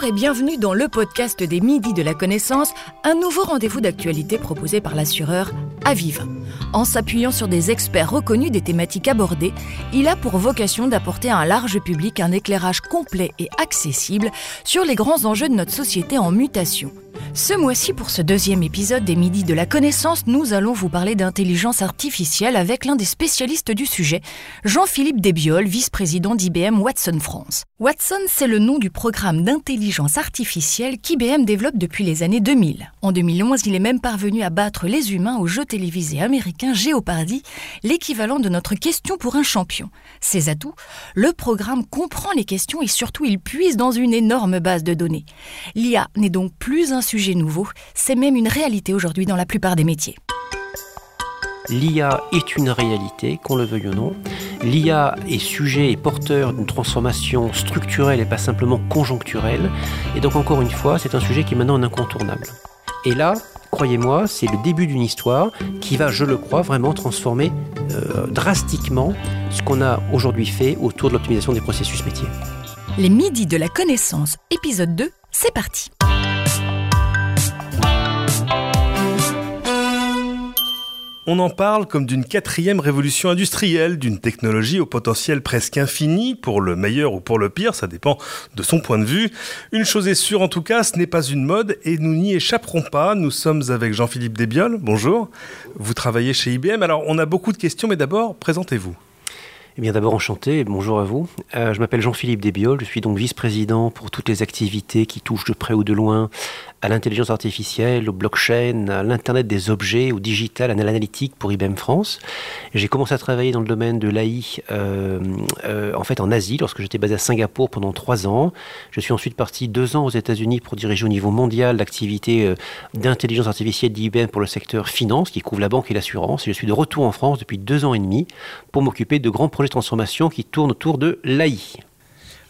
Bonjour et bienvenue dans le podcast des Midis de la Connaissance, un nouveau rendez-vous d'actualité proposé par l'assureur Aviva. En s'appuyant sur des experts reconnus des thématiques abordées, il a pour vocation d'apporter à un large public un éclairage complet et accessible sur les grands enjeux de notre société en mutation. Ce mois-ci, pour ce deuxième épisode des Midis de la Connaissance, nous allons vous parler d'intelligence artificielle avec l'un des spécialistes du sujet, Jean-Philippe Desbioles, vice-président d'IBM Watson France. Watson, c'est le nom du programme d'intelligence artificielle qu'IBM développe depuis les années 2000. En 2011, il est même parvenu à battre les humains au jeu télévisé américain Jeopardy, l'équivalent de notre question pour un champion. Ses atouts? Le programme comprend les questions et surtout il puise dans une énorme base de données. L'IA n'est donc plus un sujet nouveau, c'est même une réalité aujourd'hui dans la plupart des métiers. L'IA est une réalité, qu'on le veuille ou non. L'IA est sujet et porteur d'une transformation structurelle et pas simplement conjoncturelle. Et donc encore une fois, c'est un sujet qui est maintenant incontournable. Et là, croyez-moi, c'est le début d'une histoire qui va, je le crois, vraiment transformer euh, drastiquement ce qu'on a aujourd'hui fait autour de l'optimisation des processus métiers. Les midis de la connaissance, épisode 2, c'est parti. On en parle comme d'une quatrième révolution industrielle, d'une technologie au potentiel presque infini, pour le meilleur ou pour le pire, ça dépend de son point de vue. Une chose est sûre en tout cas, ce n'est pas une mode et nous n'y échapperons pas. Nous sommes avec Jean-Philippe Desbioles, bonjour. Vous travaillez chez IBM, alors on a beaucoup de questions, mais d'abord, présentez-vous. Eh bien, d'abord, enchanté, bonjour à vous. Euh, je m'appelle Jean-Philippe Desbioles, je suis donc vice-président pour toutes les activités qui touchent de près ou de loin à l'intelligence artificielle, au blockchain, à l'Internet des objets, au digital, à l'analytique pour IBM France. J'ai commencé à travailler dans le domaine de l'AI euh, euh, en fait en Asie, lorsque j'étais basé à Singapour pendant trois ans. Je suis ensuite parti deux ans aux États-Unis pour diriger au niveau mondial l'activité euh, d'intelligence artificielle d'IBM pour le secteur finance, qui couvre la banque et l'assurance. Et je suis de retour en France depuis deux ans et demi pour m'occuper de grands projets de transformation qui tournent autour de l'AI.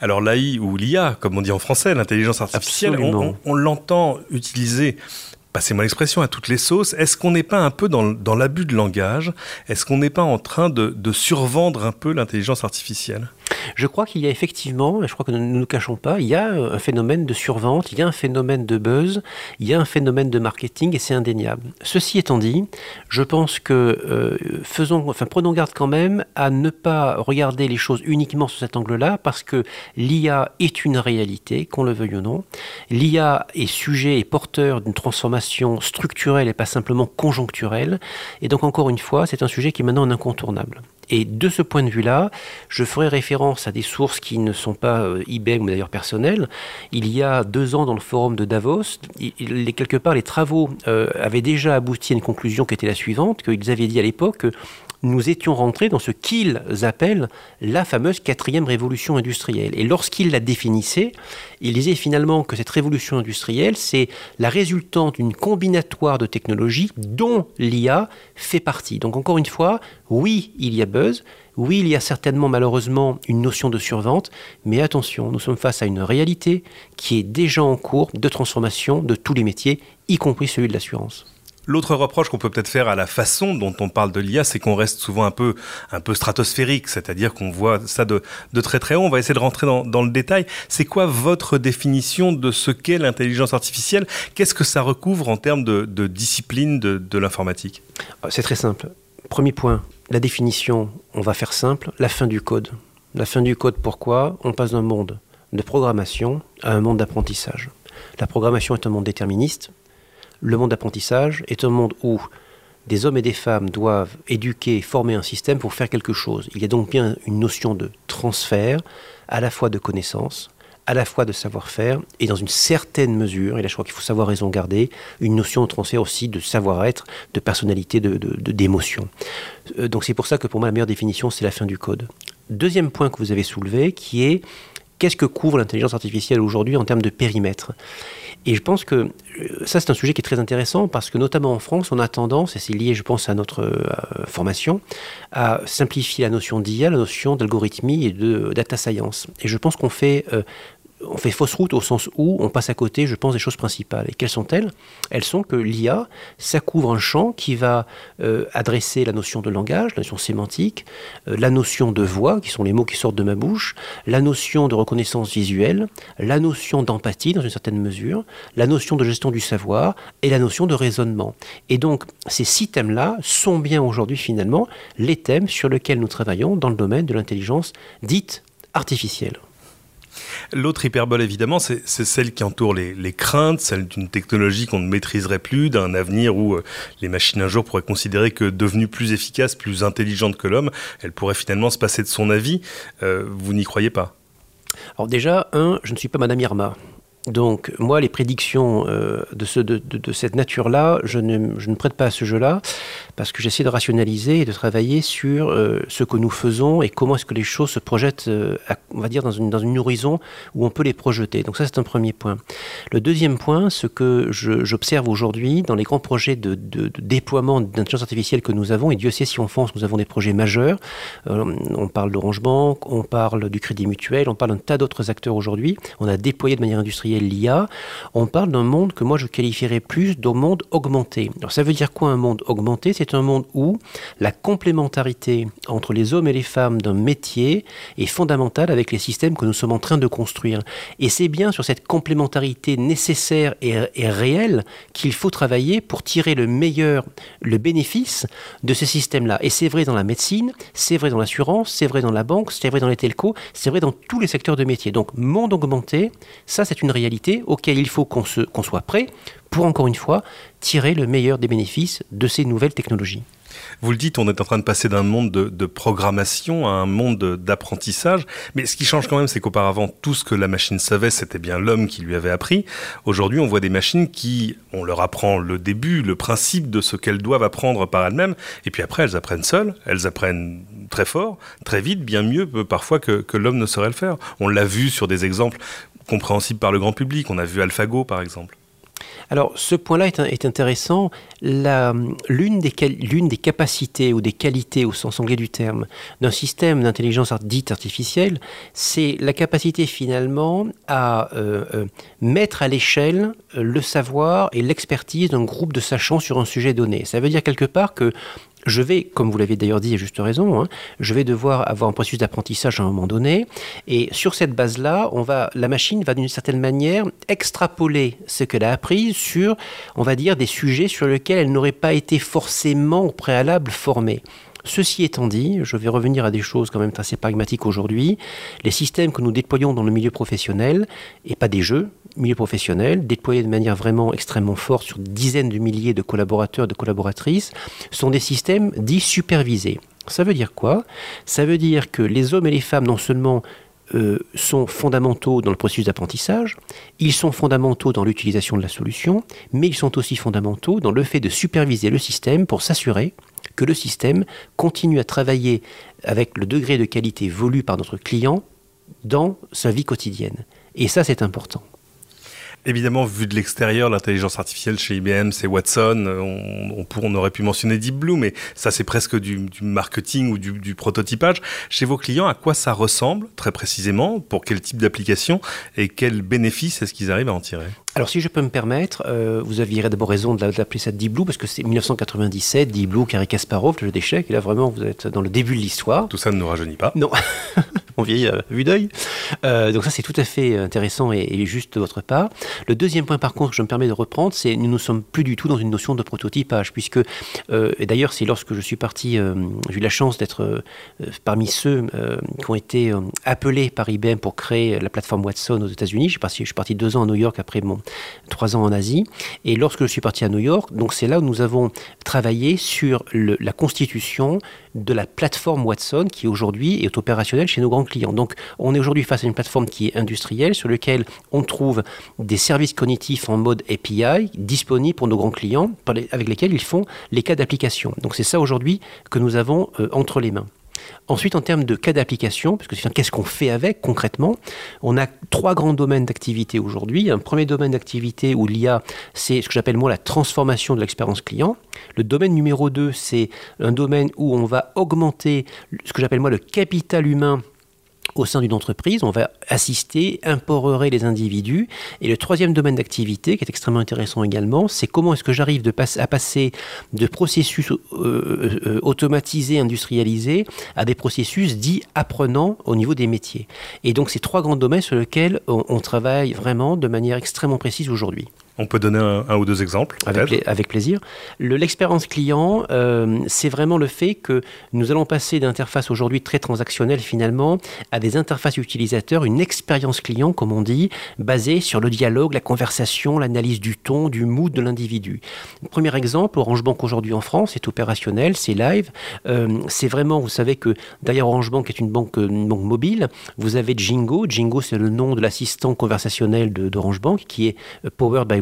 Alors l'AI ou l'IA, comme on dit en français, l'intelligence artificielle, on, l'entend utiliser. Passez-moi l'expression, à toutes les sauces. Est-ce qu'on n'est pas un peu dans, l'abus de langage? Est-ce qu'on n'est pas en train de survendre un peu l'intelligence artificielle? Je crois qu'il y a effectivement, et je crois que nous ne nous cachons pas, il y a un phénomène de survente, il y a un phénomène de buzz, il y a un phénomène de marketing et c'est indéniable. Ceci étant dit, je pense que euh, faisons, enfin, prenons garde quand même à ne pas regarder les choses uniquement sous cet angle-là parce que l'IA est une réalité, qu'on le veuille ou non. L'IA est sujet et porteur d'une transformation structurelle et pas simplement conjoncturelle. Et donc encore une fois, c'est un sujet qui est maintenant incontournable. Et de ce point de vue-là, je ferai référence à des sources qui ne sont pas euh, IBM ou d'ailleurs personnelles. Il y a deux ans, dans le forum de Davos, il, quelque part, les travaux euh, avaient déjà abouti à une conclusion qui était la suivante, qu'ils avaient dit à l'époque que nous étions rentrés dans ce qu'ils appellent la fameuse quatrième révolution industrielle. Et lorsqu'ils la définissaient, ils disaient finalement que cette révolution industrielle, c'est la résultante d'une combinatoire de technologies dont l'IA fait partie. Donc encore une fois, oui, il y a buzz, oui, il y a certainement malheureusement une notion de survente, mais attention, nous sommes face à une réalité qui est déjà en cours de transformation de tous les métiers, y compris celui de l'assurance. L'autre reproche qu'on peut peut-être faire à la façon dont on parle de l'IA, c'est qu'on reste souvent un peu, un peu stratosphérique, c'est-à-dire qu'on voit ça de, très très haut. On va essayer de rentrer dans, le détail. C'est quoi votre définition de ce qu'est l'intelligence artificielle? Qu'est-ce que ça recouvre en termes de, discipline de, de l'informatique? C'est très simple. Premier point, la définition, on va faire simple, la fin du code. La fin du code, pourquoi On passe d'un monde de programmation à un monde d'apprentissage. La programmation est un monde déterministe, le monde d'apprentissage est un monde où des hommes et des femmes doivent éduquer, former un système pour faire quelque chose. Il y a donc bien une notion de transfert, à la fois de connaissances, à la fois de savoir-faire, et dans une certaine mesure, et là je crois qu'il faut savoir raison garder, une notion de transfert aussi de savoir-être, de personnalité, d'émotion. De, euh, donc c'est pour ça que pour moi la meilleure définition, c'est la fin du code. Deuxième point que vous avez soulevé, qui est qu'est-ce que couvre l'intelligence artificielle aujourd'hui en termes de périmètre? Et je pense que euh, ça, c'est un sujet qui est très intéressant parce que notamment en France, on a tendance, et c'est lié, je pense, à notre euh, formation, à simplifier la notion d'IA, la notion d'algorithmie et de data science. Et je pense qu'on fait... on fait fausse route au sens où on passe à côté, je pense, des choses principales. Et quelles sont-elles? Elles sont que l'IA, ça couvre un champ qui va euh, adresser la notion de langage, la notion sémantique, euh, la notion de voix, qui sont les mots qui sortent de ma bouche, la notion de reconnaissance visuelle, la notion d'empathie dans une certaine mesure, la notion de gestion du savoir et la notion de raisonnement. Et donc, ces six thèmes-là sont bien aujourd'hui finalement les thèmes sur lesquels nous travaillons dans le domaine de l'intelligence dite artificielle. L'autre hyperbole, évidemment, c'est celle qui entoure les, craintes, celle d'une technologie qu'on ne maîtriserait plus, d'un avenir où euh, les machines un jour pourraient considérer que devenues plus efficaces, plus intelligentes que l'homme, elles pourraient finalement se passer de son avis. Euh, vous n'y croyez pas? Alors déjà, un, je ne suis pas Madame Irma. Donc, moi, les prédictions euh, de, ce, de, cette nature-là, je ne, je ne, prête pas à ce jeu-là, parce que j'essaie de rationaliser et de travailler sur euh, ce que nous faisons et comment est-ce que les choses se projettent, euh, on va dire, dans une, dans une horizon où on peut les projeter. Donc ça, c'est un premier point. Le deuxième point, ce que j'observe aujourd'hui dans les grands projets de, déploiement d'intelligence artificielle que nous avons, et Dieu sait si en France, nous avons des projets majeurs, on parle d'Orange Bank, on parle du Crédit Mutuel, on parle d'un tas d'autres acteurs aujourd'hui, on a déployé de manière industrielle l'IA, on parle d'un monde que moi je qualifierais plus d'un monde augmenté. Alors ça veut dire quoi un monde augmenté? C'est un monde où la complémentarité entre les hommes et les femmes d'un métier est fondamentale avec les systèmes que nous sommes en train de construire. Et c'est bien sur cette complémentarité nécessaire et, réelle qu'il faut travailler pour tirer le meilleur, le bénéfice de ces systèmes-là. Et c'est vrai dans la médecine, c'est vrai dans l'assurance, c'est vrai dans la banque, c'est vrai dans les telcos, c'est vrai dans tous les secteurs de métier. Donc monde augmenté, ça c'est une réalité auquel il faut qu'on soit prêt pour, encore une fois, tirer le meilleur des bénéfices de ces nouvelles technologies. Vous le dites, on est en train de passer d'un monde de, programmation à un monde d'apprentissage. Mais ce qui change quand même, c'est qu'auparavant, tout ce que la machine savait, c'était bien l'homme qui lui avait appris. Aujourd'hui, on voit des machines qui, on leur apprend le début, le principe de ce qu'elles doivent apprendre par elles-mêmes. Et puis après, elles apprennent seules. Elles apprennent très fort, très vite, bien mieux parfois que, que l'homme ne saurait le faire. On l'a vu sur des exemples compréhensible par le grand public. On a vu AlphaGo, par exemple. Alors, ce point-là est, intéressant. L'une des, capacités ou des qualités, au sens anglais du terme, d'un système d'intelligence dite artificielle, c'est la capacité finalement à euh, euh, mettre à l'échelle le savoir et l'expertise d'un groupe de sachants sur un sujet donné. Ça veut dire quelque part que je vais, comme vous l'avez d'ailleurs dit à juste raison, hein, je vais devoir avoir un processus d'apprentissage à un moment donné. Et sur cette base-là, on va, la machine va d'une certaine manière extrapoler ce qu'elle a appris sur, on va dire, des sujets sur lesquels elle n'aurait pas été forcément au préalable formée. Ceci étant dit, je vais revenir à des choses quand même assez pragmatiques aujourd'hui. Les systèmes que nous déployons dans le milieu professionnel, et pas des jeux, milieu professionnel, déployés de manière vraiment extrêmement forte sur dizaines de milliers de collaborateurs de collaboratrices, sont des systèmes dits supervisés. Ça veut dire quoi? Ça veut dire que les hommes et les femmes, non seulement euh, sont fondamentaux dans le processus d'apprentissage, ils sont fondamentaux dans l'utilisation de la solution, mais ils sont aussi fondamentaux dans le fait de superviser le système pour s'assurer que le système continue à travailler avec le degré de qualité voulu par notre client dans sa vie quotidienne. Et ça, c'est important. Évidemment, vu de l'extérieur, l'intelligence artificielle chez IBM, c'est Watson. On, on, aurait pu mentionner Deep Blue, mais ça, c'est presque du, marketing ou du, prototypage. Chez vos clients, à quoi ça ressemble très précisément Pour quel type d'application Et quels bénéfices est-ce qu'ils arrivent à en tirer? Alors, si je peux me permettre, euh, vous aviez d'abord raison de l'appeler ça Deep Blue, parce que c'est 1997, Deep Blue, Carrie Kasparov, le jeu d'échecs, et là vraiment, vous êtes dans le début de l'histoire. Tout ça ne nous rajeunit pas. Non, on vieillit à vue d'œil. Euh, donc ça, c'est tout à fait intéressant et, juste de votre part. Le deuxième point, par contre, que je me permets de reprendre, c'est nous ne sommes plus du tout dans une notion de prototypage, puisque, euh, d'ailleurs, c'est lorsque je suis parti, j'ai eu la chance d'être parmi ceux qui ont été appelés par IBM pour créer la plateforme Watson aux États-Unis. Je suis parti deux ans à New York après mon trois ans en Asie. Et lorsque je suis parti à New York, donc c'est là où nous avons travaillé sur la constitution de la plateforme Watson qui aujourd'hui est opérationnelle chez nos grands clients. Donc on est aujourd'hui face à une plateforme qui est industrielle sur laquelle on trouve des services cognitifs en mode API disponibles pour nos grands clients avec lesquels ils font les cas d'application. Donc c'est ça aujourd'hui que nous avons euh, entre les mains. Ensuite, en termes de cas d'application, parce que qu'est-ce qu'on fait avec concrètement On a trois grands domaines d'activité aujourd'hui. Un premier domaine d'activité où l'IA, c'est ce que j'appelle moi la transformation de l'expérience client. Le domaine numéro 2, c'est un domaine où on va augmenter ce que j'appelle moi le capital humain au sein d'une entreprise, on va assister, imporer les individus. Et le troisième domaine d'activité, qui est extrêmement intéressant également, c'est comment est-ce que j'arrive à passer de processus euh, euh, automatisés, industrialisés, à des processus dits apprenants au niveau des métiers. Et donc, c'est trois grands domaines sur lesquels on travaille vraiment de manière extrêmement précise aujourd'hui. On peut donner un, ou deux exemples avec, avec, plaisir. L'expérience client, euh, c'est vraiment le fait que nous allons passer d'interfaces aujourd'hui très transactionnelles finalement à des interfaces utilisateurs, une expérience client, comme on dit, basée sur le dialogue, la conversation, l'analyse du ton, du mood de l'individu. Premier exemple, Orange Bank aujourd'hui en France est opérationnel, c'est live. Euh, c'est vraiment, vous savez que derrière Orange Bank est une banque, une banque mobile. Vous avez Jingo. Jingo, c'est le nom de l'assistant conversationnel d'Orange Bank qui est euh, powered by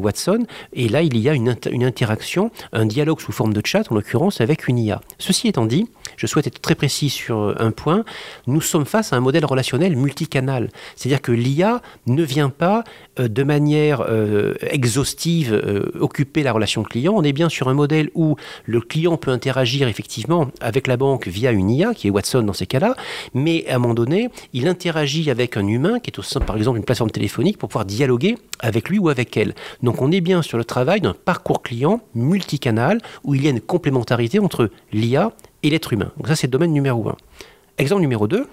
Et là, il y a une, interaction, un dialogue sous forme de chat, en l'occurrence avec une IA. Ceci étant dit, je souhaite être très précis sur euh, un point. Nous sommes face à un modèle relationnel multicanal. C'est-à-dire que l'IA ne vient pas euh, de manière euh, exhaustive occuper la relation client. On est bien sur un modèle où le client peut interagir effectivement avec la banque via une IA, qui est Watson dans ces cas-là, mais à un moment donné, il interagit avec un humain qui est au sein, par exemple, d'une plateforme téléphonique pour pouvoir dialoguer avec lui ou avec elle. Donc on est bien sur le travail d'un parcours client multicanal où il y a une complémentarité entre l'IA et l'être humain. Donc ça c'est le domaine numéro un. Exemple numéro 2,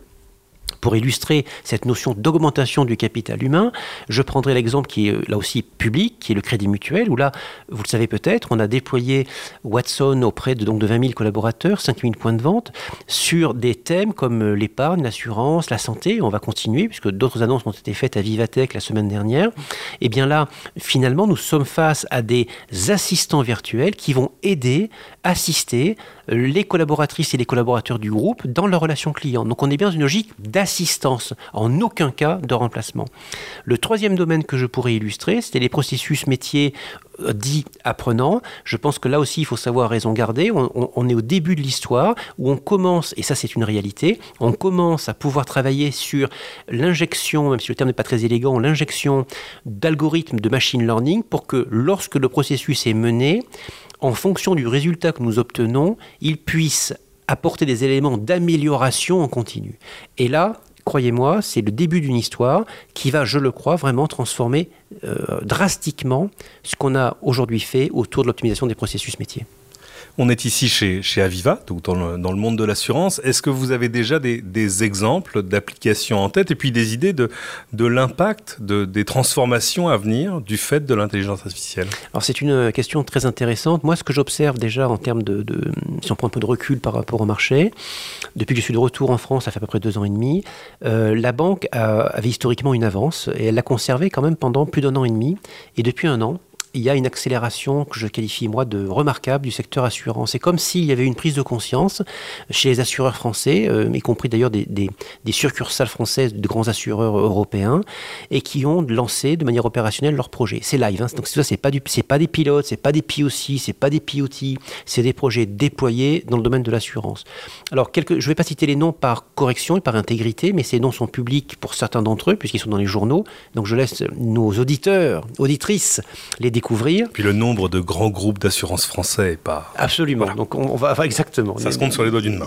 pour illustrer cette notion d'augmentation du capital humain, je prendrai l'exemple qui est euh, là aussi public, qui est le crédit mutuel, où là, vous le savez peut-être, on a déployé Watson auprès de, donc, de 20 000 collaborateurs, 5 000 points de vente, sur des thèmes comme euh, l'épargne, l'assurance, la santé. On va continuer, puisque d'autres annonces ont été faites à Vivatech la semaine dernière. Et eh bien là, finalement, nous sommes face à des assistants virtuels qui vont aider, assister les collaboratrices et les collaborateurs du groupe dans leur relation client. Donc on est bien dans une logique d'assistance, en aucun cas de remplacement. Le troisième domaine que je pourrais illustrer, c'était les processus métiers euh, dits apprenants. Je pense que là aussi, il faut savoir raison garder. On, est au début de l'histoire où on commence, et ça c'est une réalité, on commence à pouvoir travailler sur l'injection, même si le terme n'est pas très élégant, l'injection d'algorithmes de machine learning pour que lorsque le processus est mené, en fonction du résultat que nous obtenons, il puisse apporter des éléments d'amélioration en continu. Et là, croyez-moi, c'est le début d'une histoire qui va, je le crois, vraiment transformer euh, drastiquement ce qu'on a aujourd'hui fait autour de l'optimisation des processus métiers. On est ici chez, chez Aviva, donc dans le, monde de l'assurance. Est-ce que vous avez déjà des, exemples d'applications en tête et puis des idées de, de l'impact de, des transformations à venir du fait de l'intelligence artificielle? Alors c'est une question très intéressante. Moi, ce que j'observe déjà en termes de, si on prend un peu de recul par rapport au marché, depuis que je suis de retour en France, ça fait à peu près deux ans et demi, euh, la banque avait historiquement une avance et elle l'a conservée quand même pendant plus d'un an et demi. Et depuis un an, il y a une accélération que je qualifie moi de remarquable du secteur assurance. C'est comme s'il y avait une prise de conscience chez les assureurs français, euh, y compris d'ailleurs des, succursales françaises de grands assureurs européens, et qui ont lancé de manière opérationnelle leur projet. C'est live, hein. donc ça c'est pas du, c'est pas des pilotes, c'est pas des POC, c'est pas des POT, c'est des projets déployés dans le domaine de l'assurance. Alors quelques, je vais pas citer les noms par correction et par intégrité, mais ces noms sont publics pour certains d'entre eux puisqu'ils sont dans les journaux. Donc je laisse nos auditeurs, auditrices les découvrir puis le nombre de grands groupes d'assurance français est pas. Absolument. Donc on, va exactement. Ça se compte sur les doigts d'une main.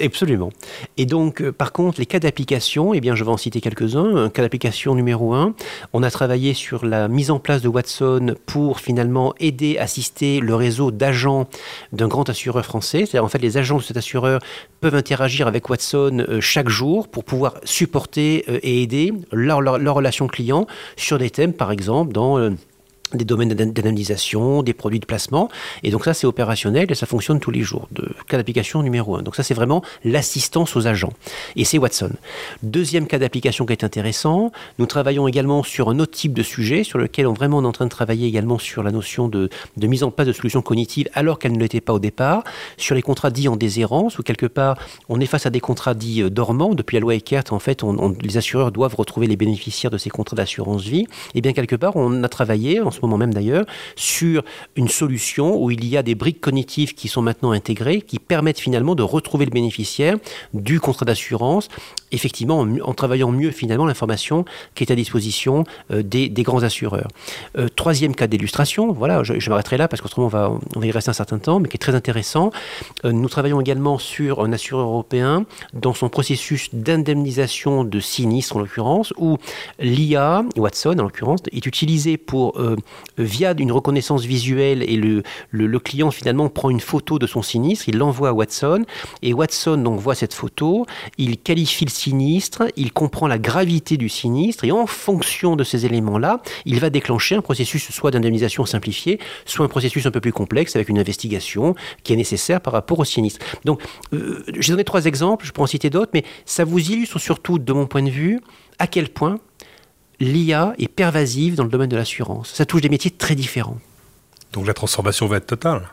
Absolument. Et donc euh, par contre les cas d'application, eh bien je vais en citer quelques-uns. Un cas d'application numéro un, on a travaillé sur la mise en place de Watson pour finalement aider, assister le réseau d'agents d'un grand assureur français. C'est-à-dire en fait les agents de cet assureur peuvent interagir avec Watson euh, chaque jour pour pouvoir supporter euh, et aider leur, leur, leur relation client sur des thèmes par exemple dans des domaines d'analysation, des produits de placement. Et donc ça, c'est opérationnel et ça fonctionne tous les jours. De cas d'application numéro un. Donc ça, c'est vraiment l'assistance aux agents. Et c'est Watson. Deuxième cas d'application qui est intéressant, nous travaillons également sur un autre type de sujet sur lequel on vraiment est en train de travailler également sur la notion de, de mise en place de solutions cognitives alors qu'elles ne l'étaient pas au départ, sur les contrats dits en déshérence, où quelque part, on est face à des contrats dits euh, dormants. Depuis la loi Eckert, en fait, les assureurs doivent retrouver les bénéficiaires de ces contrats d'assurance vie. Et bien quelque part, on a travaillé en ce moment même d'ailleurs, sur une solution où il y a des briques cognitives qui sont maintenant intégrées, qui permettent finalement de retrouver le bénéficiaire du contrat d'assurance, effectivement en, travaillant mieux finalement l'information qui est à disposition euh, des, grands assureurs. Euh, troisième cas d'illustration, voilà, je, m'arrêterai là parce qu'autrement on va, on va y rester un certain temps, mais qui est très intéressant. Euh, nous travaillons également sur un assureur européen dans son processus d'indemnisation de sinistres en l'occurrence, où l'IA, Watson en l'occurrence, est utilisé pour, via une reconnaissance visuelle et le, le, client finalement prend une photo de son sinistre, il l'envoie à Watson et Watson donc voit cette photo, il qualifie le sinistre, il comprend la gravité du sinistre et en fonction de ces éléments-là, il va déclencher un processus soit d'indemnisation simplifié, soit un processus un peu plus complexe avec une investigation qui est nécessaire par rapport au sinistre. Donc, euh, j'ai donné trois exemples, je pourrais en citer d'autres, mais ça vous illustre surtout, de mon point de vue, à quel point l'IA est pervasive dans le domaine de l'assurance. Ça touche des métiers très différents. Donc la transformation va être totale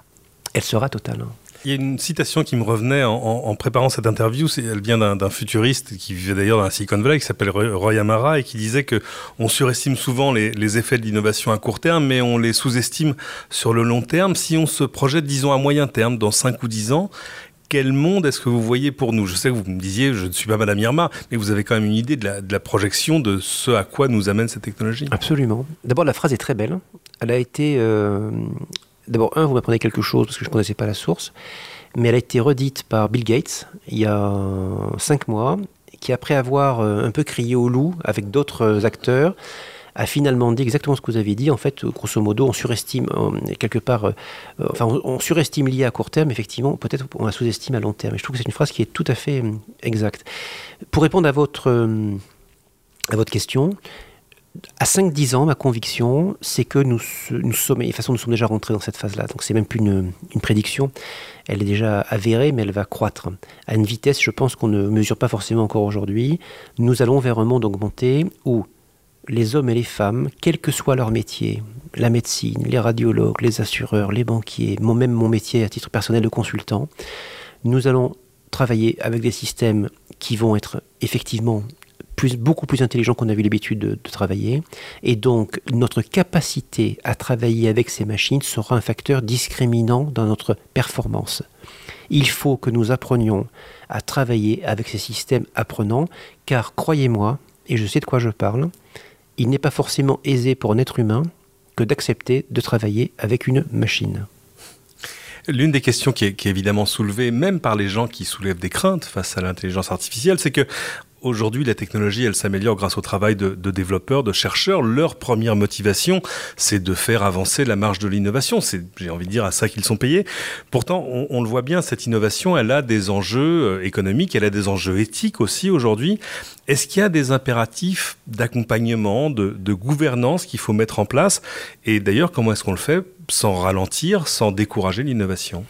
Elle sera totale. Il y a une citation qui me revenait en, préparant cette interview. Elle vient d'un futuriste qui vivait d'ailleurs dans la Silicon Valley, qui s'appelle Roy Amara, et qui disait que on surestime souvent les, effets de l'innovation à court terme, mais on les sous-estime sur le long terme. Si on se projette, disons, à moyen terme, dans 5 ou 10 ans, quel monde est-ce que vous voyez pour nous? Je sais que vous me disiez, je ne suis pas Madame Irma, mais vous avez quand même une idée de la, projection de ce à quoi nous amène cette technologie? Absolument. D'abord, la phrase est très belle. Elle a été euh, D'abord, un, vous m'apprenez quelque chose parce que je ne connaissais pas la source, mais elle a été redite par Bill Gates il y a cinq mois, qui après avoir euh, un peu crié au loup avec d'autres acteurs, a finalement dit exactement ce que vous avez dit. En fait, grosso modo, on surestime euh, quelque part, euh, enfin, on, surestime l'IA à court terme, effectivement, peut-être on la sous-estime à long terme. Et je trouve que c'est une phrase qui est tout à fait exacte. Pour répondre à votre, à votre question, à 5-10 ans, ma conviction, c'est que nous, nous sommes, de façon, nous sommes déjà rentrés dans cette phase-là. Donc, c'est même plus une, prédiction. Elle est déjà avérée, mais elle va croître à une vitesse, je pense, qu'on ne mesure pas forcément encore aujourd'hui. Nous allons vers un monde augmenté où les hommes et les femmes, quel que soit leur métier, la médecine, les radiologues, les assureurs, les banquiers, même mon métier à titre personnel de consultant, nous allons travailler avec des systèmes qui vont être effectivement beaucoup plus intelligent qu'on avait l'habitude de, travailler. Et donc, notre capacité à travailler avec ces machines sera un facteur discriminant dans notre performance. Il faut que nous apprenions à travailler avec ces systèmes apprenants, car croyez-moi, et je sais de quoi je parle, il n'est pas forcément aisé pour un être humain que d'accepter de travailler avec une machine. L'une des questions qui est, évidemment soulevée, même par les gens qui soulèvent des craintes face à l'intelligence artificielle, c'est que Aujourd'hui, la technologie, elle s'améliore grâce au travail de, développeurs, de chercheurs. Leur première motivation, c'est de faire avancer la marge de l'innovation. C'est, j'ai envie de dire, à ça qu'ils sont payés. Pourtant, on, le voit bien, cette innovation, elle a des enjeux euh, économiques, elle a des enjeux éthiques aussi aujourd'hui. Est-ce qu'il y a des impératifs d'accompagnement, de, gouvernance qu'il faut mettre en place? Et d'ailleurs, comment est-ce qu'on le fait sans ralentir, sans décourager l'innovation?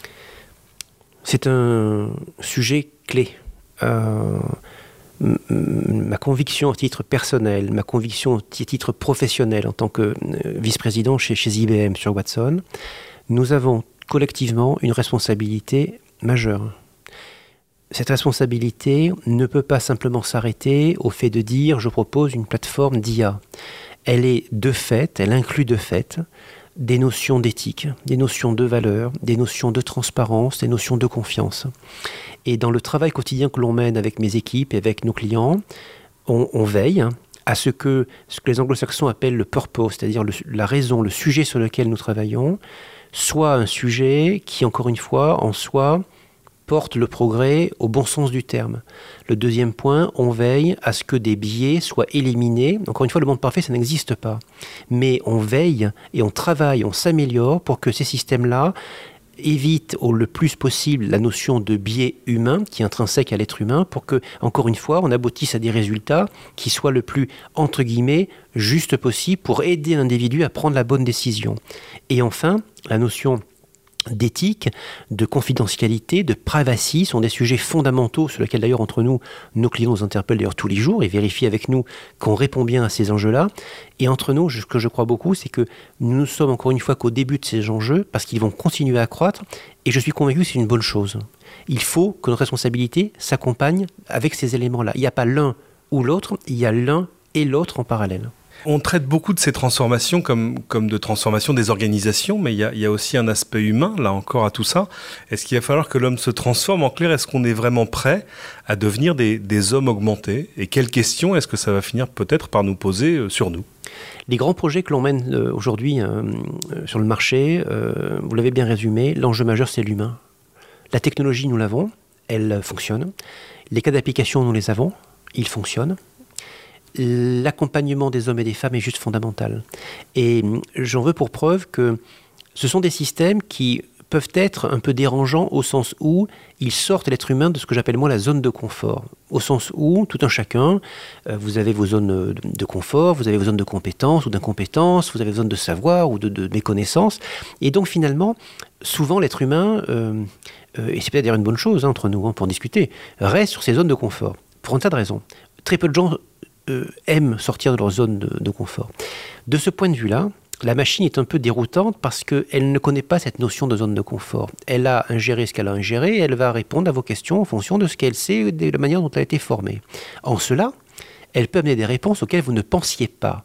C'est un sujet clé. Euh, ma conviction à titre personnel, ma conviction à titre professionnel en tant que euh, vice-président chez, chez IBM sur Watson, nous avons collectivement une responsabilité majeure. Cette responsabilité ne peut pas simplement s'arrêter au fait de dire je propose une plateforme d'IA. Elle est de fait, elle inclut de fait des notions d'éthique, des notions de valeur, des notions de transparence, des notions de confiance. Et dans le travail quotidien que l'on mène avec mes équipes et avec nos clients, on, veille à ce que ce que les anglo-saxons appellent le purpose, c'est-à-dire la raison, le sujet sur lequel nous travaillons, soit un sujet qui, encore une fois, en soi, porte le progrès au bon sens du terme. Le deuxième point, on veille à ce que des biais soient éliminés. Encore une fois, le monde parfait, ça n'existe pas. Mais on veille et on travaille, on s'améliore pour que ces systèmes-là évite au le plus possible la notion de biais humain qui est intrinsèque à l'être humain pour que, encore une fois, on aboutisse à des résultats qui soient le plus, entre guillemets, juste possible pour aider l'individu à prendre la bonne décision. Et enfin, la notion d'éthique, de confidentialité, de privacy sont des sujets fondamentaux sur lesquels d'ailleurs entre nous, nos clients nous interpellent d'ailleurs tous les jours et vérifient avec nous qu'on répond bien à ces enjeux-là. Et entre nous, ce que je crois beaucoup, c'est que nous ne sommes encore une fois qu'au début de ces enjeux parce qu'ils vont continuer à croître et je suis convaincu que c'est une bonne chose. Il faut que notre responsabilité s'accompagne avec ces éléments-là. Il n'y a pas l'un ou l'autre, il y a l'un et l'autre en parallèle. On traite beaucoup de ces transformations comme, comme de transformation des organisations, mais il y, a, y a aussi un aspect humain, là encore, à tout ça. Est-ce qu'il va falloir que l'homme se transforme En clair, est-ce qu'on est vraiment prêt à devenir des, des hommes augmentés? Et quelles questions est-ce que ça va finir peut-être par nous poser euh, sur nous? Les grands projets que l'on mène euh, aujourd'hui euh, sur le marché, vous l'avez bien résumé, l'enjeu majeur c'est l'humain. La technologie, nous l'avons, elle fonctionne. Les cas d'application, nous les avons, ils fonctionnent l'accompagnement des hommes et des femmes est juste fondamental. Et j'en veux pour preuve que ce sont des systèmes qui peuvent être un peu dérangeants au sens où ils sortent l'être humain de ce que j'appelle moi la zone de confort. Au sens où, tout un chacun, euh, vous avez vos zones de confort, vous avez vos zones de compétence ou d'incompétence, vous avez vos zones de savoir ou de, méconnaissance. Et donc finalement, souvent l'être humain, euh, euh, et c'est peut-être d'ailleurs une bonne chose hein, entre nous hein, pour discuter, reste sur ces zones de confort. Pour un tas de raisons. Très peu de gens euh, aiment sortir de leur zone de, confort. De ce point de vue-là, la machine est un peu déroutante parce qu'elle ne connaît pas cette notion de zone de confort. Elle a ingéré ce qu'elle a ingéré et elle va répondre à vos questions en fonction de ce qu'elle sait de la manière dont elle a été formée. En cela, elle peut amener des réponses auxquelles vous ne pensiez pas.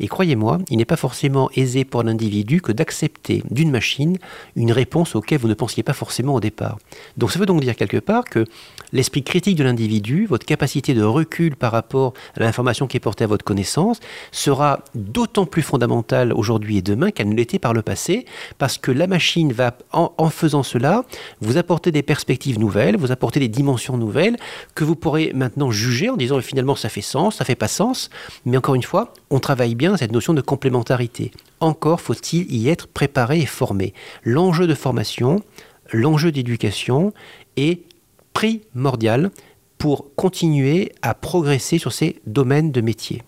Et croyez-moi, il n'est pas forcément aisé pour l'individu que d'accepter d'une machine une réponse auquel vous ne pensiez pas forcément au départ. Donc ça veut donc dire quelque part que l'esprit critique de l'individu, votre capacité de recul par rapport à l'information qui est portée à votre connaissance, sera d'autant plus fondamentale aujourd'hui et demain qu'elle ne l'était par le passé, parce que la machine va, en, en faisant cela, vous apporter des perspectives nouvelles, vous apporter des dimensions nouvelles, que vous pourrez maintenant juger en disant finalement ça fait sens, ça fait pas sens, mais encore une fois, on travaille bien cette notion de complémentarité. Encore faut-il y être préparé et formé. L'enjeu de formation, l'enjeu d'éducation est primordial pour continuer à progresser sur ces domaines de métier.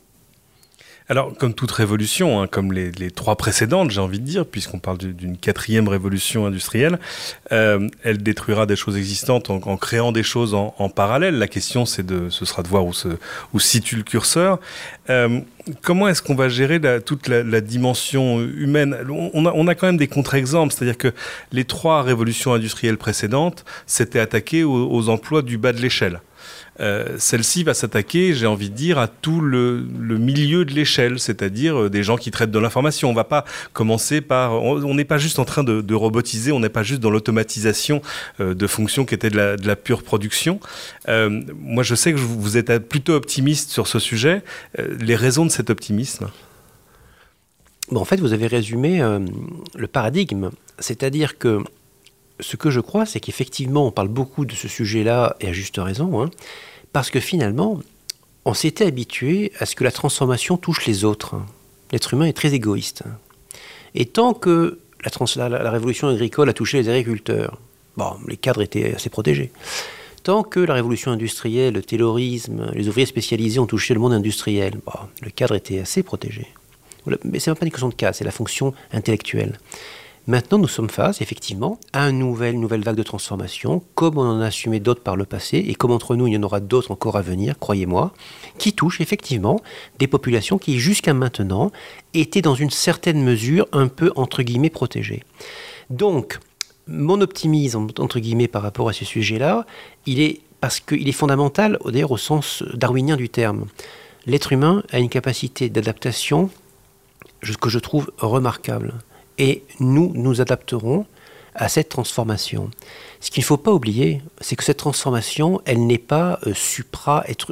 Alors, comme toute révolution, hein, comme les, trois précédentes, j'ai envie de dire, puisqu'on parle d'une quatrième révolution industrielle, euh, elle détruira des choses existantes en, créant des choses en, parallèle. La question, c'est de, ce sera de voir où se, situe le curseur. Euh, comment est-ce qu'on va gérer toute la, dimension humaine? On a, on a, quand même des contre-exemples, c'est-à-dire que les trois révolutions industrielles précédentes s'étaient attaquées aux emplois du bas de l'échelle. Euh, celle-ci va s'attaquer, j'ai envie de dire, à tout le, milieu de l'échelle, c'est-à-dire euh, des gens qui traitent de l'information. On va pas commencer par, on n'est pas juste en train de, robotiser, on n'est pas juste dans l'automatisation euh, de fonctions qui étaient de la, pure production. moi, je sais que vous êtes plutôt optimiste sur ce sujet. les raisons de cet optimisme? En fait, vous avez résumé le paradigme, c'est-à-dire que ce que je crois, c'est qu'effectivement, on parle beaucoup de ce sujet-là, et à juste raison, hein, parce que finalement, on s'était habitué à ce que la transformation touche les autres. L'être humain est très égoïste. Et tant que la, révolution agricole a touché les agriculteurs, bon, les cadres étaient assez protégés. Tant que la révolution industrielle, le taylorisme, les ouvriers spécialisés ont touché le monde industriel, bon, le cadre était assez protégé. Mais ce n'est pas une question de cas, c'est la fonction intellectuelle. Maintenant, nous sommes face, effectivement, à une nouvelle, nouvelle vague de transformation, comme on en a assumé d'autres par le passé, et comme entre nous, il y en aura d'autres encore à venir, croyez-moi, qui touchent effectivement des populations qui, jusqu'à maintenant, étaient dans une certaine mesure un peu, entre guillemets, protégées. Donc, mon optimisme, entre guillemets, par rapport à ce sujet-là, il est parce qu'il est fondamental, d'ailleurs, au sens darwinien du terme. L'être humain a une capacité d'adaptation que je trouve remarquable et nous nous adapterons à cette transformation. Ce qu'il ne faut pas oublier, c'est que cette transformation, elle n'est pas euh,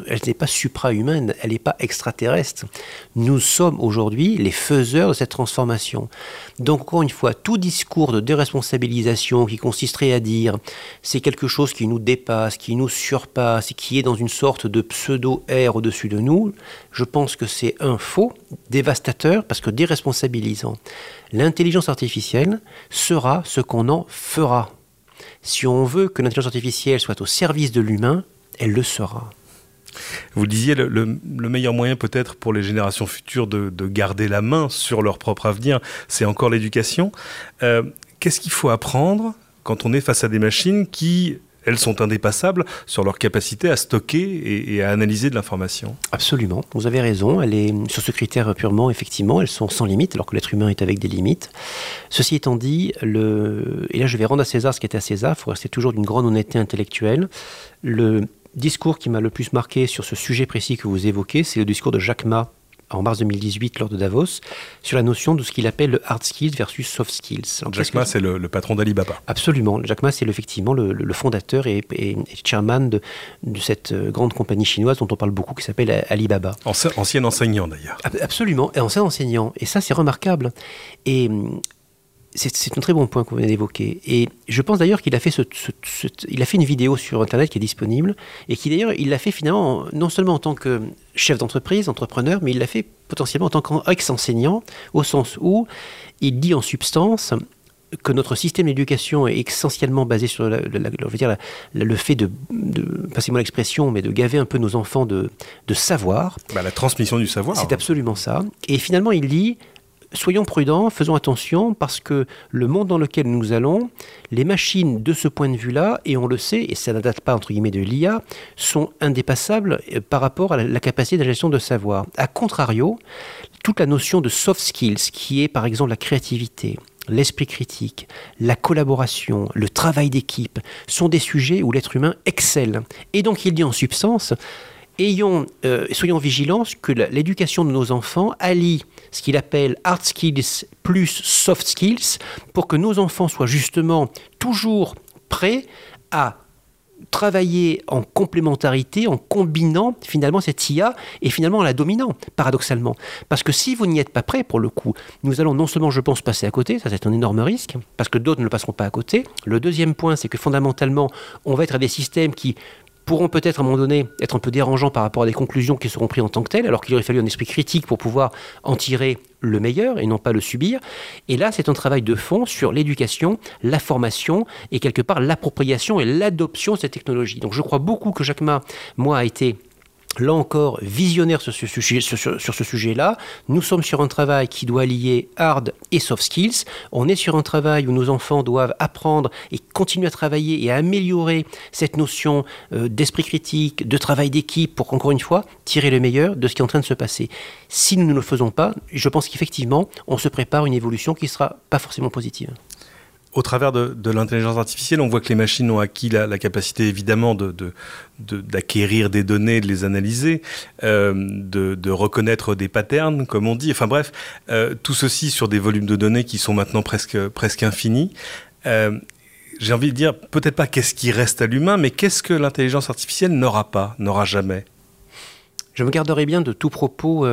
elle n'est pas supra-humaine, elle n'est pas extraterrestre. Nous sommes aujourd'hui les faiseurs de cette transformation. Donc encore une fois, tout discours de déresponsabilisation qui consisterait à dire c'est quelque chose qui nous dépasse, qui nous surpasse, qui est dans une sorte de pseudo-air au-dessus de nous, je pense que c'est un faux, dévastateur, parce que déresponsabilisant. L'intelligence artificielle sera ce qu'on en fera. Si on veut que l'intelligence artificielle soit au service de l'humain, elle le sera. Vous disiez, le, meilleur moyen peut-être pour les générations futures de, garder la main sur leur propre avenir, c'est encore l'éducation. Euh, qu'est-ce qu'il faut apprendre quand on est face à des machines qui elles sont indépassables sur leur capacité à stocker et, à analyser de l'information. Absolument, vous avez raison. Elle est, sur ce critère purement, effectivement, elles sont sans limite, alors que l'être humain est avec des limites. Ceci étant dit, et là je vais rendre à César ce qui était à César, il faut rester toujours d'une grande honnêteté intellectuelle. Le discours qui m'a le plus marqué sur ce sujet précis que vous évoquez, c'est le discours de Jacques Ma en mars 2018 lors de Davos sur la notion de ce qu'il appelle le hard skills versus soft skills. Jack Ma, c'est le, patron d'Alibaba. Absolument. Jack Ma, c'est effectivement le, fondateur et, chairman de, cette euh, grande compagnie chinoise dont on parle beaucoup qui s'appelle Alibaba. Ancien, enseignant d'ailleurs. Absolument, ancien enseignant. Et ça, c'est remarquable. Et c'est un très bon point qu'on vient d'évoquer. Et je pense d'ailleurs qu'il a fait il a fait une vidéo sur Internet qui est disponible et qui d'ailleurs il l'a fait finalement non seulement en tant que chef d'entreprise, entrepreneur, mais il l'a fait potentiellement en tant qu'ex-enseignant au sens où il dit en substance que notre système d'éducation est essentiellement basé sur dire le fait de, passez-moi l'expression, mais de gaver un peu nos enfants de, savoir. Bah, la transmission du savoir. C'est absolument ça. Et finalement, il dit, soyons prudents, faisons attention, parce que le monde dans lequel nous allons, les machines de ce point de vue-là, et on le sait, et ça ne date pas entre guillemets de l'IA, sont indépassables euh, par rapport à la capacité de gestion de savoir. A contrario, toute la notion de soft skills, qui est par exemple la créativité, l'esprit critique, la collaboration, le travail d'équipe, sont des sujets où l'être humain excelle. Et donc il dit en substance, ayons, euh, soyons vigilants que l'éducation de nos enfants allie ce qu'il appelle hard skills plus soft skills pour que nos enfants soient justement toujours prêts à travailler en complémentarité, en combinant finalement cette IA et finalement en la dominant, paradoxalement. Parce que si vous n'y êtes pas prêt, pour le coup, nous allons non seulement, je pense, passer à côté, ça c'est un énorme risque, parce que d'autres ne le passeront pas à côté. Le deuxième point, c'est que fondamentalement, on va être à des systèmes qui pourront peut-être à un moment donné être un peu dérangeants par rapport à des conclusions qui seront prises en tant que telles, alors qu'il aurait fallu un esprit critique pour pouvoir en tirer le meilleur et non pas le subir. Et là, c'est un travail de fond sur l'éducation, la formation et quelque part l'appropriation et l'adoption de cette technologie. Donc je crois beaucoup que Jacques Ma, moi, a été là encore, visionnaire sur ce, sujet-là. Nous sommes sur un travail qui doit lier hard et soft skills. On est sur un travail où nos enfants doivent apprendre et continuer à travailler et à améliorer cette notion euh, d'esprit critique, de travail d'équipe pour, encore une fois, tirer le meilleur de ce qui est en train de se passer. Si nous ne le faisons pas, je pense qu'effectivement, on se prépare une évolution qui ne sera pas forcément positive au travers de, l'intelligence artificielle, on voit que les machines ont acquis la, capacité évidemment d'acquérir des données, de les analyser, euh, de, reconnaître des patterns, comme on dit. Enfin bref, euh, tout ceci sur des volumes de données qui sont maintenant presque, presque infinis. Euh, j'ai envie de dire, peut-être pas qu'est-ce qui reste à l'humain, mais qu'est-ce que l'intelligence artificielle n'aura pas, n'aura jamais? Je me garderai bien de tout propos,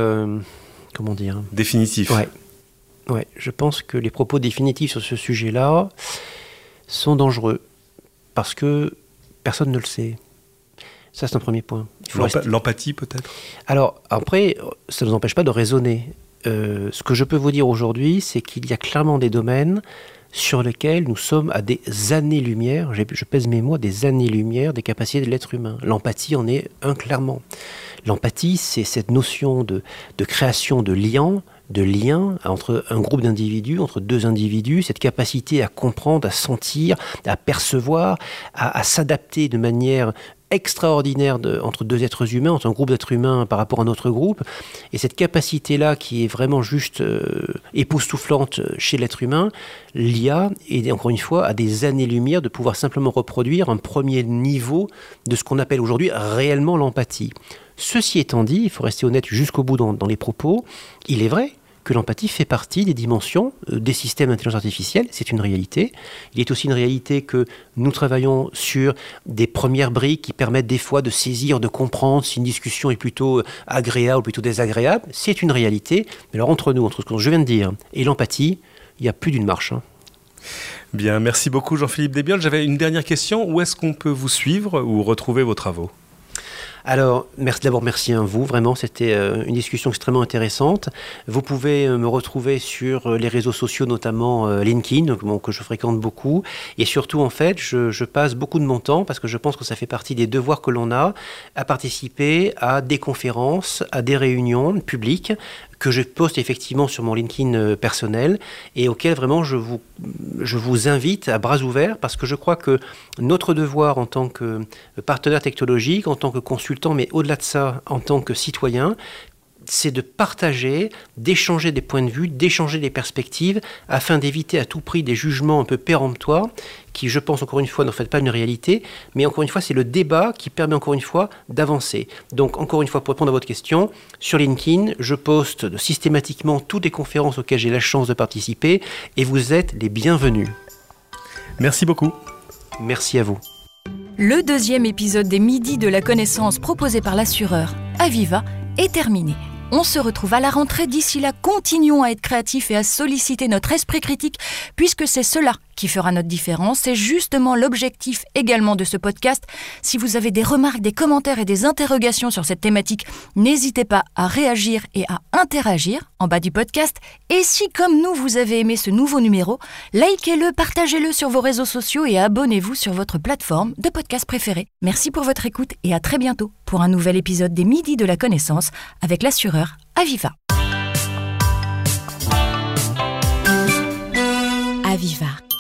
comment dire? Définitif. Ouais. Ouais, je pense que les propos définitifs sur ce sujet-là sont dangereux parce que personne ne le sait. Ça, c'est un premier point. L'empathie, peut-être? Alors, après, ça ne nous empêche pas de raisonner. Euh, ce que je peux vous dire aujourd'hui, c'est qu'il y a clairement des domaines sur lesquels nous sommes à des années-lumière, je pèse mes mots, des années-lumière des capacités de l'être humain. L'empathie en est un clairement. L'empathie, c'est cette notion de, de création de liens de lien entre un groupe d'individus, entre deux individus, cette capacité à comprendre, à sentir, à percevoir, à, s'adapter de manière extraordinaire entre deux êtres humains, entre un groupe d'êtres humains par rapport à un autre groupe. Et cette capacité-là qui est vraiment juste euh, époustouflante chez l'être humain, l'IA est encore une fois à des années-lumière de pouvoir simplement reproduire un premier niveau de ce qu'on appelle aujourd'hui réellement l'empathie. Ceci étant dit, il faut rester honnête jusqu'au bout dans les propos, il est vrai que l'empathie fait partie des dimensions euh, des systèmes d'intelligence artificielle, c'est une réalité. Il est aussi une réalité que nous travaillons sur des premières briques qui permettent des fois de saisir, de comprendre si une discussion est plutôt euh, agréable ou plutôt désagréable, c'est une réalité. Mais alors entre nous, entre ce que je viens de dire et l'empathie, il y a plus d'une marche. Hein. Bien, merci beaucoup Jean-Philippe Desbiol. J'avais une dernière question. Où est-ce qu'on peut vous suivre ou retrouver vos travaux? Alors, merci d'abord, merci à vous. Vraiment, c'était euh, une discussion extrêmement intéressante. Vous pouvez euh, me retrouver sur euh, les réseaux sociaux, notamment LinkedIn, que je fréquente beaucoup. Et surtout, en fait, je, je, passe beaucoup de mon temps, parce que je pense que ça fait partie des devoirs que l'on a, à participer à des conférences, à des réunions publiques que je poste effectivement sur mon LinkedIn euh, personnel et auquel vraiment je vous, je vous invite à bras ouverts parce que je crois que notre devoir en tant que partenaire technologique, en tant que consultant, mais au-delà de ça, en tant que citoyen, c'est de partager, d'échanger des points de vue, d'échanger des perspectives, afin d'éviter à tout prix des jugements un peu péremptoires, qui, je pense, encore une fois, n'en fait pas une réalité, mais encore une fois, c'est le débat qui permet, encore une fois, d'avancer. Donc, encore une fois, pour répondre à votre question, sur LinkedIn, je poste systématiquement toutes les conférences auxquelles j'ai la chance de participer, et vous êtes les bienvenus. Merci beaucoup. Merci à vous. Le deuxième épisode des Midis de la connaissance proposé par l'assureur Aviva est terminé. On se retrouve à la rentrée. D'ici là, continuons à être créatifs et à solliciter notre esprit critique, puisque c'est cela qui fera notre différence. C'est justement l'objectif également de ce podcast. Si vous avez des remarques, des commentaires et des interrogations sur cette thématique, n'hésitez pas à réagir et à interagir en bas du podcast. Et si, comme nous, vous avez aimé ce nouveau numéro, likez-le, partagez-le sur vos réseaux sociaux et abonnez-vous sur votre plateforme de podcast préférée. Merci pour votre écoute et à très bientôt pour un nouvel épisode des Midis de la Connaissance avec l'assureur Aviva. Aviva